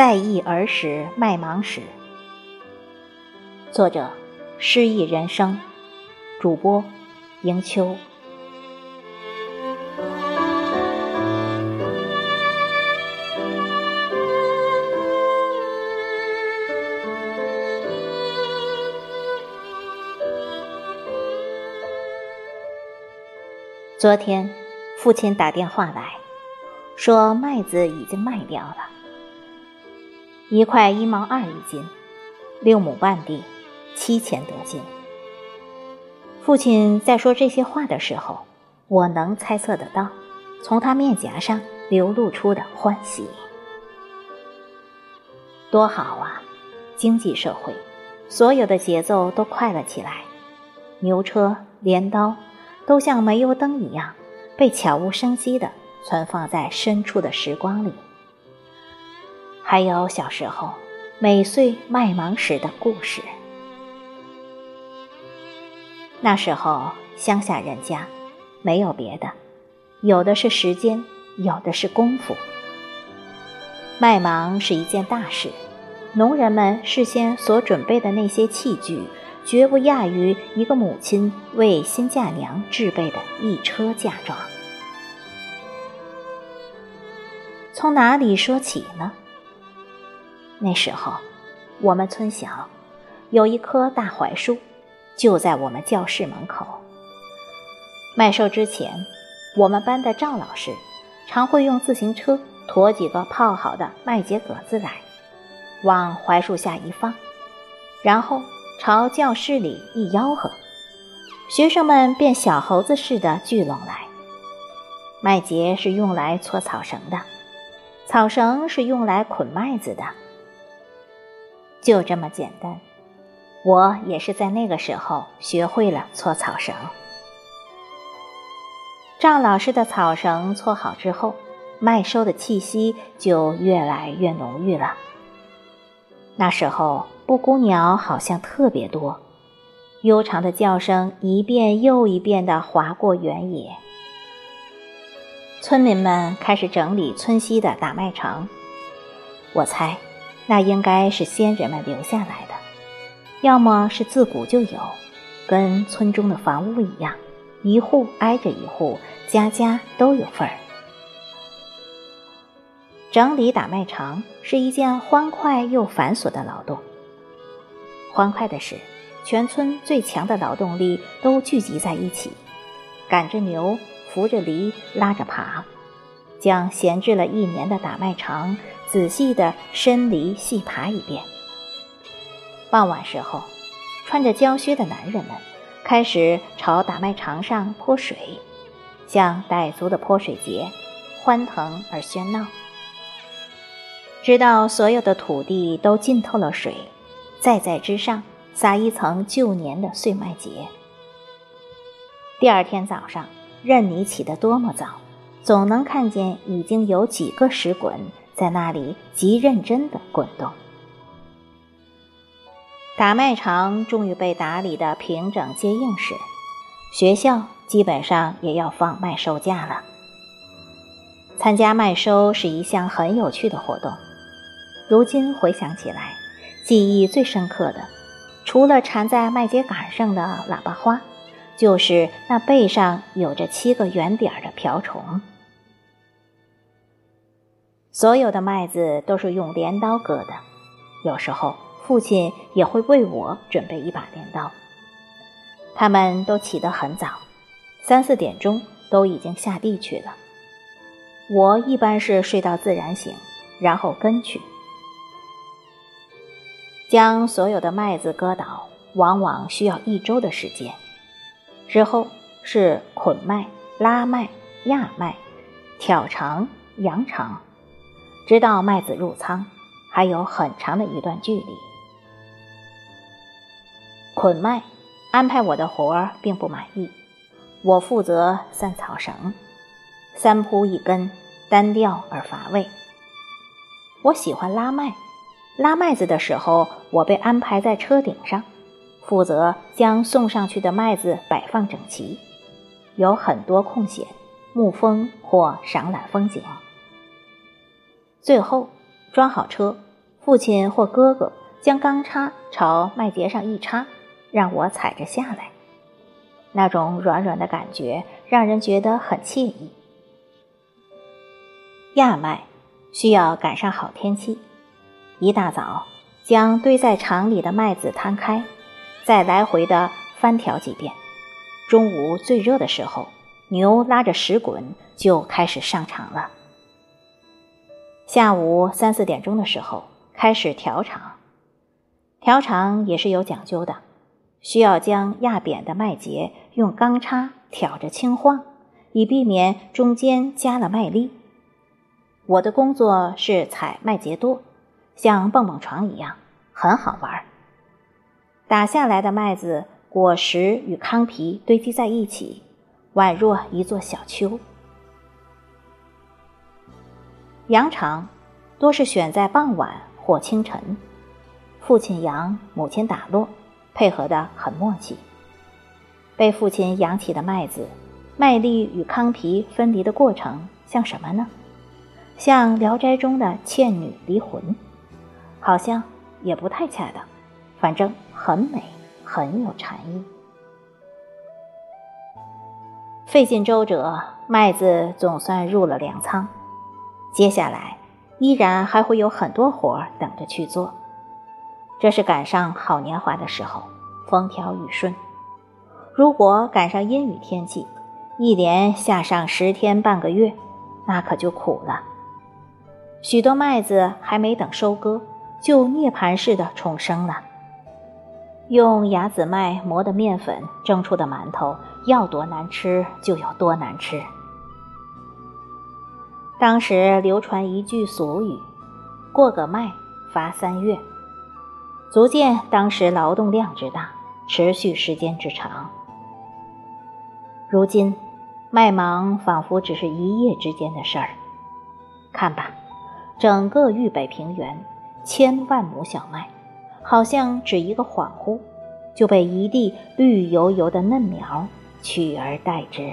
在忆儿时卖芒时。作者：诗意人生，主播：迎秋。昨天，父亲打电话来说麦子已经卖掉了，一块一毛二一斤，六亩半地，七千多斤。父亲在说这些话的时候，我能猜测得到，从他面颊上流露出的欢喜。多好啊！经济社会，所有的节奏都快了起来，牛车、镰刀。都像煤油灯一样，被悄无声息地存放在深处的时光里。还有小时候每岁卖芒时的故事。那时候乡下人家没有别的，有的是时间，有的是功夫。卖芒是一件大事，农人们事先所准备的那些器具。绝不亚于一个母亲为新嫁娘制备的一车嫁妆。从哪里说起呢？那时候，我们村小，有一棵大槐树，就在我们教室门口。麦收之前，我们班的赵老师常会用自行车驮几个泡好的麦秸秆子来，往槐树下一放，然后。朝教室里一吆喝，学生们便小猴子似的聚拢来。麦秸是用来搓草绳的，草绳是用来捆麦子的。就这么简单，我也是在那个时候学会了搓草绳。赵老师的草绳搓好之后，麦收的气息就越来越浓郁了。那时候。布谷鸟好像特别多，悠长的叫声一遍又一遍地划过原野。村民们开始整理村西的打麦场，我猜，那应该是先人们留下来的，要么是自古就有，跟村中的房屋一样，一户挨着一户，家家都有份儿。整理打麦场是一件欢快又繁琐的劳动。欢快的是，全村最强的劳动力都聚集在一起，赶着牛，扶着犁，拉着耙，将闲置了一年的打麦场仔细地深犁细耙一遍。傍晚时候，穿着胶靴的男人们开始朝打麦场上泼水，像傣族的泼水节，欢腾而喧闹，直到所有的土地都浸透了水。再在之上撒一层旧年的碎麦秸。第二天早上，任你起得多么早，总能看见已经有几个石滚在那里极认真地滚动。打麦场终于被打理得平整坚硬时，学校基本上也要放麦收假了。参加麦收是一项很有趣的活动，如今回想起来。记忆最深刻的，除了缠在麦秸秆上的喇叭花，就是那背上有着七个圆点的瓢虫。所有的麦子都是用镰刀割的，有时候父亲也会为我准备一把镰刀。他们都起得很早，三四点钟都已经下地去了。我一般是睡到自然醒，然后跟去。将所有的麦子割倒，往往需要一周的时间。之后是捆麦、拉麦、压麦、挑长、扬长，直到麦子入仓，还有很长的一段距离。捆麦安排我的活儿并不满意，我负责散草绳，三铺一根，单调而乏味。我喜欢拉麦。拉麦子的时候，我被安排在车顶上，负责将送上去的麦子摆放整齐，有很多空闲，沐风或赏览风景。最后装好车，父亲或哥哥将钢叉朝麦秸上一插，让我踩着下来。那种软软的感觉让人觉得很惬意。亚麦需要赶上好天气，一大早将堆在场里的麦子摊开，再来回的翻挑几遍。中午最热的时候，牛拉着石滚就开始上场了。下午三四点钟的时候开始调场，调场也是有讲究的。需要将压扁的麦秸用钢叉挑着轻晃，以避免中间加了麦粒。我的工作是踩麦秸垛，像蹦蹦床一样，很好玩。打下来的麦子果实与糠皮堆积在一起，宛若一座小丘。羊场多是选在傍晚或清晨，父亲扬，母亲打落。配合的很默契。被父亲扬起的麦子，麦粒与糠皮分离的过程像什么呢？像《聊斋》中的倩女离魂，好像也不太恰当，反正很美，很有禅意。费尽周折，麦子总算入了粮仓。接下来，依然还会有很多活儿等着去做。这是赶上好年华的时候，风调雨顺。如果赶上阴雨天气，一连下上十天半个月，那可就苦了。许多麦子还没等收割，就涅槃似的重生了。用雅子麦磨的面粉蒸出的馒头，要多难吃就有多难吃。当时流传一句俗语：“过个麦，罚三月。”足见当时劳动量之大，持续时间之长。如今，麦芒仿佛只是一夜之间的事儿。看吧，整个豫北平原，千万亩小麦，好像只一个恍惚，就被一地绿油油的嫩苗取而代之。